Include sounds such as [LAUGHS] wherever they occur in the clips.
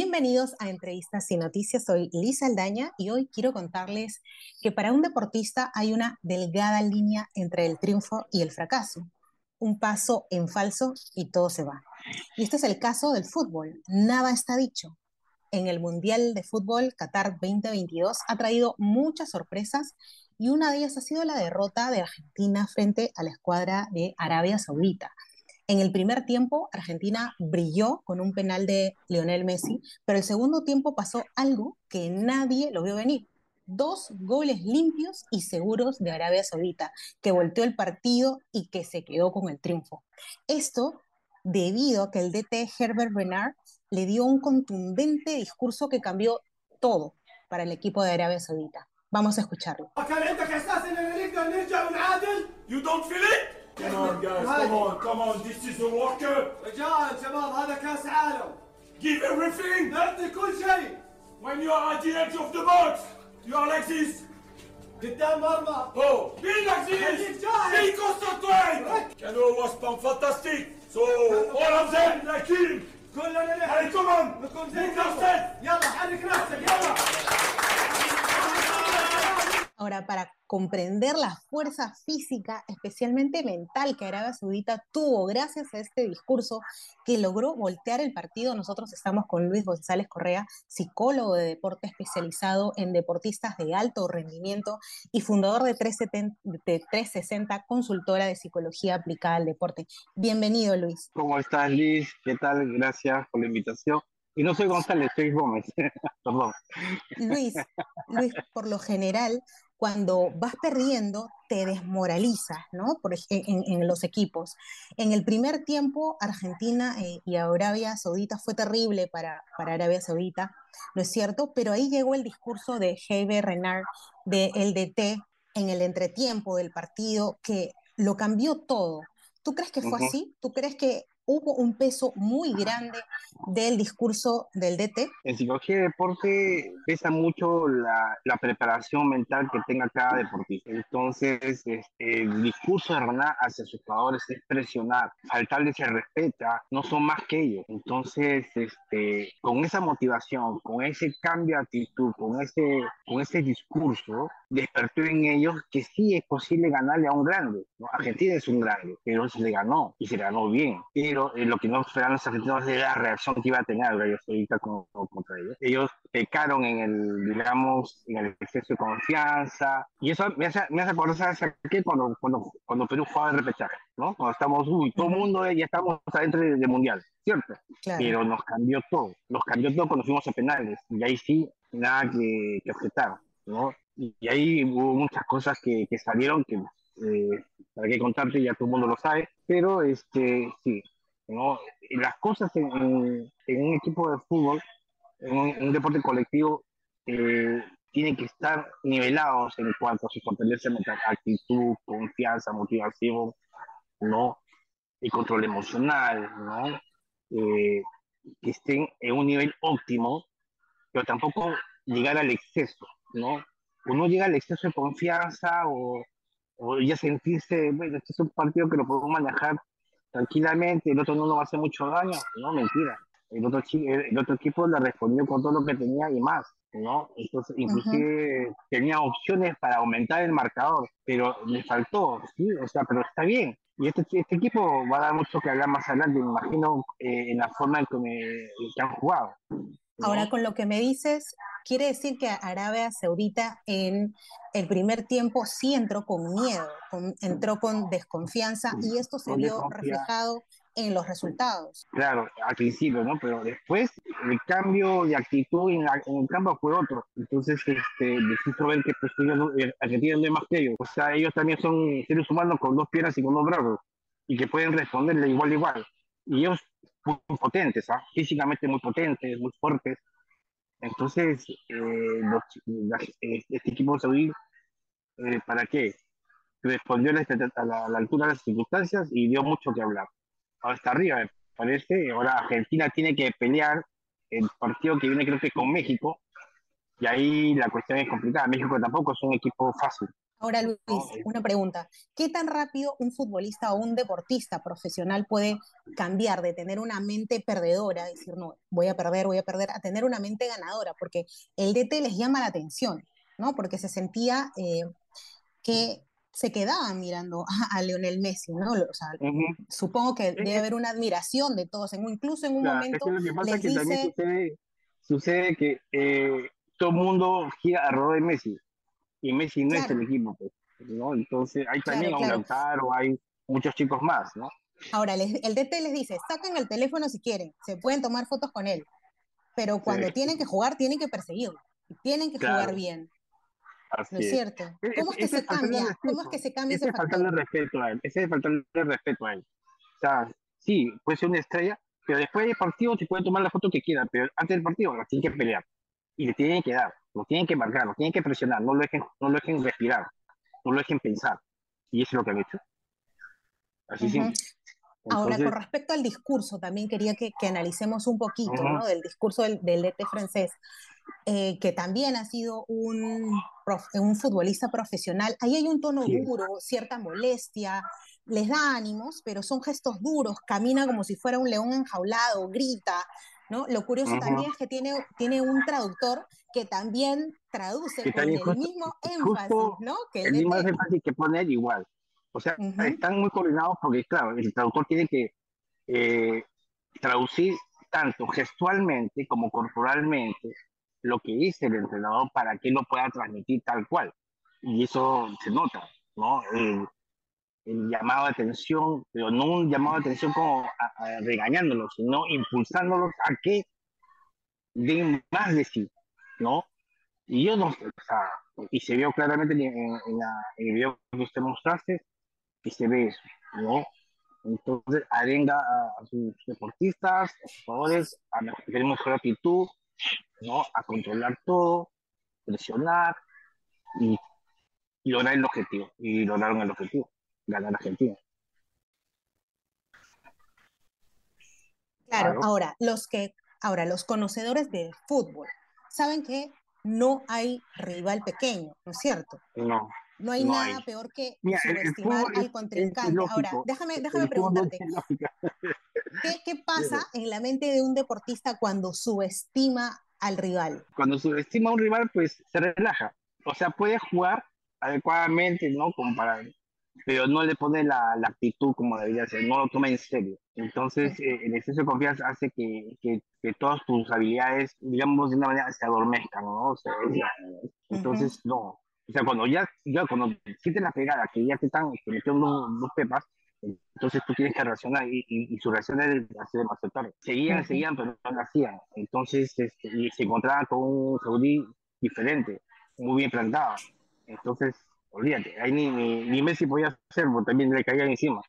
Bienvenidos a Entrevistas y Noticias. Soy Lisa Aldaña y hoy quiero contarles que para un deportista hay una delgada línea entre el triunfo y el fracaso. Un paso en falso y todo se va. Y este es el caso del fútbol. Nada está dicho. En el Mundial de Fútbol Qatar 2022 ha traído muchas sorpresas y una de ellas ha sido la derrota de Argentina frente a la escuadra de Arabia Saudita. En el primer tiempo, Argentina brilló con un penal de Lionel Messi, pero el segundo tiempo pasó algo que nadie lo vio venir. Dos goles limpios y seguros de Arabia Saudita, que volteó el partido y que se quedó con el triunfo. Esto debido a que el DT Herbert Renard le dio un contundente discurso que cambió todo para el equipo de Arabia Saudita. Vamos a escucharlo. Come on guys, come on, come on, this is a World Cup. رجال شباب هذا كاس عالم. Give everything. نعطي كل شيء. When you are at the edge of the box, you are like this. قدام مرمى. Oh, be like this. خليك جاهز. Be concentrate. Cano was fantastic. So all of them like him. كلنا Hey, نحن come on. نكون زي Move كذا. yourself. يلا حرك نفسك يلا. Ahora, para comprender la fuerza física, especialmente mental, que Arabia Saudita tuvo gracias a este discurso que logró voltear el partido, nosotros estamos con Luis González Correa, psicólogo de deporte especializado en deportistas de alto rendimiento y fundador de 370 de 360, consultora de psicología aplicada al deporte. Bienvenido, Luis. ¿Cómo estás, Liz? ¿Qué tal? Gracias por la invitación. Y no soy González, soy Gómez. [LAUGHS] Perdón. Luis, Luis, por lo general, cuando vas perdiendo, te desmoralizas, ¿no? Por, en, en los equipos. En el primer tiempo, Argentina eh, y Arabia Saudita fue terrible para, para Arabia Saudita, ¿no es cierto? Pero ahí llegó el discurso de Javier Renard, de el DT, en el entretiempo del partido, que lo cambió todo. ¿Tú crees que fue así? ¿Tú crees que hubo un peso muy grande del discurso del DT? En psicología de deporte pesa mucho la, la preparación mental que tenga cada deportista. Entonces, este, el discurso de Renan hacia sus jugadores es presionar, faltarles el respeto, no son más que ellos. Entonces, este, con esa motivación, con ese cambio de actitud, con ese, con ese discurso, despertó en ellos que sí es posible ganarle a un grande. ¿no? Argentina es un grande, pero se le ganó y se le ganó bien. Pero eh, lo que no esperaban los argentinos es la reacción que iba a tener con- con- contra ellos. Ellos pecaron en el, digamos, en el exceso de confianza. Y eso me hace, me hace acordar, ¿sabes qué? Cuando, cuando, cuando Perú jugaba el repechaje, ¿no? Cuando estamos, uy, todo el mundo eh, ya estamos adentro de, de Mundial, ¿cierto? Claro. pero nos cambió todo, nos cambió todo cuando fuimos a penales, y ahí sí, nada que, que objetar, ¿no? Y, y ahí hubo muchas cosas que, que salieron que, eh, para qué contarte, ya todo el mundo lo sabe, pero este, sí, ¿no? Y Las cosas en, en- en un equipo de fútbol, en un, en un deporte colectivo, eh, tienen que estar nivelados en cuanto a su fortaleza actitud, confianza, motivación, ¿no? Y control emocional, ¿no? eh, que estén en un nivel óptimo, pero tampoco llegar al exceso, ¿no? Uno llega al exceso de confianza o, o ya sentirse, bueno, este es un partido que lo podemos manejar tranquilamente, el otro no nos va a hacer mucho daño, no, mentira. El otro, el otro equipo le respondió con todo lo que tenía y más, ¿no? Entonces, inclusive tenía opciones para aumentar el marcador, pero le faltó, ¿sí? O sea, pero está bien. Y este, este equipo va a dar mucho que hablar más adelante, me imagino, eh, en la forma en que, me- que han jugado. Ahora, con lo que me dices, quiere decir que Arabia Saudita en el primer tiempo sí entró con miedo, con- entró con desconfianza y esto se vio reflejado en los resultados. Claro, al principio, ¿no? Pero después el cambio de actitud en, la- en el campo fue otro. Entonces, este, necesito ver que pues, ellos, eh, Argentina no es más que ellos. O sea, ellos también son seres humanos con dos piernas y con dos brazos y que pueden responderle igual igual. Y ellos muy potentes, ¿ah? Físicamente muy potentes, muy fuertes. Entonces, eh, los- eh, este equipo saudí, eh, ¿para qué? Respondió a la, a la- a la altura de las circunstancias y dio mucho que hablar. Ahora está arriba, me parece. Ahora Argentina tiene que pelear el partido que viene, creo que con México. Y ahí la cuestión es complicada. México tampoco es un equipo fácil. Ahora, Luis, una pregunta. ¿Qué tan rápido un futbolista o un deportista profesional puede cambiar de tener una mente perdedora, decir, no, voy a perder, voy a perder, a tener una mente ganadora? Porque el DT les llama la atención, ¿no? Porque se sentía eh, que se quedaban mirando [LAUGHS] a, Lionel Messi, ¿no? O sea, supongo que debe haber una admiración de todos, incluso en un momento les dice... Sucede, que eh, todo el mundo gira alrededor de Messi y Messi no es el equipo, pues, ¿no? Entonces hay también a un Lautaro, hay muchos chicos más, ¿no? Ahora, el DT les dice, saquen el teléfono si quieren, se pueden tomar fotos con él, pero cuando tienen que jugar, tienen que perseguirlo, tienen que jugar bien. ¿No es cierto? E-, ¿Cómo es, que se cambia? ¿Cómo es que se cambia ese, ese faltarle respeto a él, ese es faltarle respeto a él. O sea, sí, puede ser una estrella, pero después del partido se puede tomar la foto que quiera, pero antes del partido la tienen que pelear y le tienen que dar, lo tienen que marcar, lo tienen que presionar, no lo dejen, no lo dejen respirar, no lo dejen pensar. Y eso es lo que han hecho. Así uh Ahora, con respecto al discurso, también quería que, que analicemos un poquito ¿no? del discurso del, del DT francés, eh, que también ha sido un, un futbolista profesional. Ahí hay un tono duro, cierta molestia, les da ánimos, pero son gestos duros, camina como si fuera un león enjaulado, grita, ¿no? Lo curioso también es que tiene, tiene un traductor que también traduce con el mismo énfasis, ¿no? Que el, mismo énfasis que pone él igual. O sea, están muy coordinados porque, claro, el traductor tiene que eh, traducir tanto gestualmente como corporalmente lo que dice el entrenador para que lo pueda transmitir tal cual. Y eso se nota, ¿no? El, llamado de atención, pero no un llamado de atención como regañándolos, sino impulsándolos a que den más de sí, ¿no? Y yo no, o sea, y se vio claramente en, en, la, en el video que usted mostraste, que se ve eso, ¿no? Entonces, arenga a, sus deportistas, a sus jugadores, a tener mejor actitud, ¿no? A controlar todo, presionar y, lograr el objetivo. Y lograron el objetivo, ganar Argentina. Claro, ahora, los que, ahora, los conocedores del fútbol saben que no hay rival pequeño, ¿no es cierto? No. No hay nada peor que subestimar al contrincante. Ahora, déjame, déjame preguntarte, [LAUGHS] ¿qué, ¿qué, pasa en la mente de un deportista cuando subestima al rival? Cuando subestima a un rival, pues se relaja. O sea, puede jugar adecuadamente, ¿no? Como para, pero no le pone la, la actitud como debería ser, no lo toma en serio. Entonces, eh, el exceso de confianza hace que, que, que, todas tus habilidades, digamos, de una manera se adormezcan, ¿no? O sea, entonces, no. O sea, cuando ya, ya cuando sientes la pegada, que ya te están metiendo dos pepas, entonces tú tienes que reaccionar y, y, su reacción era hacer demasiado tarde. Seguían, seguían, pero no lo hacían. Entonces este, y se encontraban con un saudí diferente, muy bien plantado. Entonces, olvídate, ahí ni, ni, Messi podía hacerlo, también le caían encima.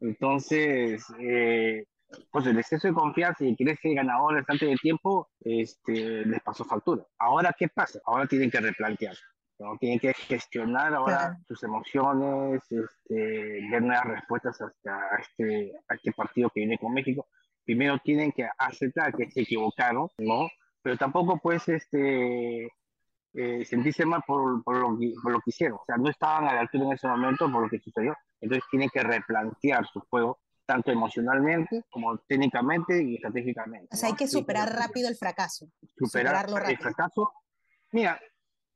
Entonces, eh, pues el exceso de confianza y ser ganadores antes de tiempo este, les pasó factura. Ahora, ¿qué pasa? Ahora tienen que replantear. ¿no? Tienen que gestionar ahora sus emociones, este, ver nuevas respuestas hasta este, a este partido que viene con México. Primero tienen que aceptar que se equivocaron, ¿no? Pero tampoco pues este, eh, sentirse mal por, por, lo que, por lo que hicieron. O sea, no estaban a la altura en ese momento por lo que sucedió. Entonces tienen que replantear su juego tanto emocionalmente como técnicamente y estratégicamente. O sea, hay que superar rápido el fracaso. Superar Superarlo rápido. el fracaso. Mira,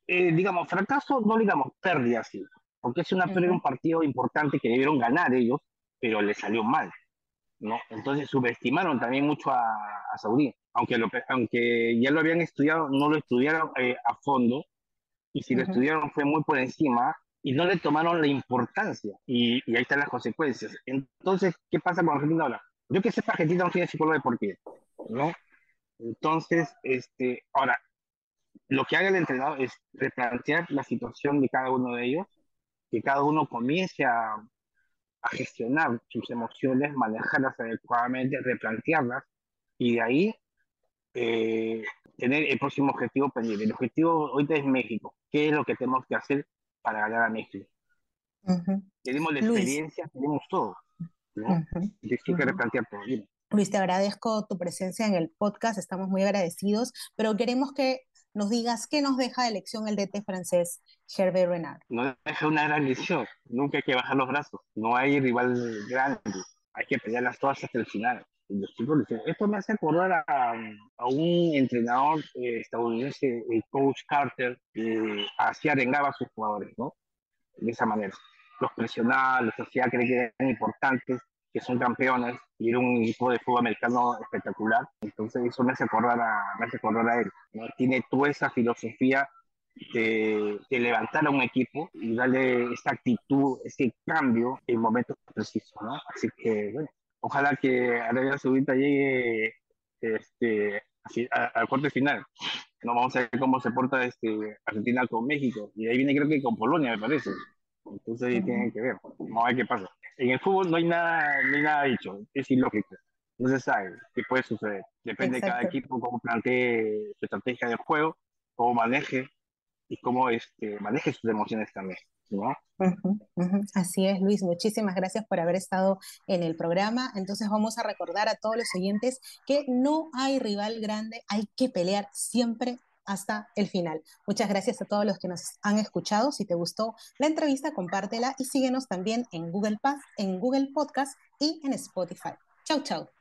eh, digamos, fracaso, no digamos pérdida, sí, porque es una pérdida un partido importante que debieron ganar ellos, pero les salió mal, ¿no? Entonces subestimaron también mucho a, a Saudí, aunque, lo, aunque ya lo habían estudiado, no lo estudiaron eh, a fondo, y si lo estudiaron fue muy por encima, y no le tomaron la importancia, y, y, ahí están las consecuencias. Entonces, ¿qué pasa con Argentina ahora? Yo que sepa, Argentina no tiene psicólogo deportivo, ¿no? Entonces, este, ahora, lo que haga el entrenador es replantear la situación de cada uno de ellos, que cada uno comience a, a gestionar sus emociones, manejarlas adecuadamente, replantearlas y de ahí eh, tener el próximo objetivo pendiente. El objetivo ahorita es México. ¿Qué es lo que tenemos que hacer para ganar a México? Tenemos la experiencia, tenemos todo. ¿no? que replantear todo. Luis, te agradezco tu presencia en el podcast, estamos muy agradecidos, pero queremos que nos digas qué nos deja de lección el DT francés Hervé Renard. Nos deja una gran lección. Nunca hay que bajar los brazos. No hay rival grande. Hay que pelearlas todas hasta el final. Los chicos dicen, esto me hace acordar a, a un entrenador eh, estadounidense, el coach Carter, que así arengaba a sus jugadores, ¿no? De esa manera. Los presionaba, los hacía creer que eran importantes, que son campeones, y era un equipo de fútbol americano espectacular. Entonces eso me hace acordar a, me hace acordar a él. ¿no? Tiene toda esa filosofía de, de, levantar a un equipo y darle esa actitud, ese cambio en momentos precisos, ¿no? Así que, bueno, ojalá que Arabia Saudita llegue este, al corte final. No vamos a ver cómo se porta este, Argentina con México. Y ahí viene creo que con Polonia, me parece. Entonces ahí tienen que ver. Vamos a ver qué pasa. En el fútbol no hay nada, no hay nada dicho. Es ilógico. No se sabe qué puede suceder. Depende Exacto. de cada equipo cómo plantee su estrategia de juego, cómo maneje y cómo este, maneje sus emociones también. Así es, Luis. Muchísimas gracias por haber estado en el programa. Entonces vamos a recordar a todos los oyentes que no hay rival grande, hay que pelear siempre hasta el final. Muchas gracias a todos los que nos han escuchado. Si te gustó la entrevista, compártela y síguenos también en Google, en Google Podcast y en Spotify. Chau, chau.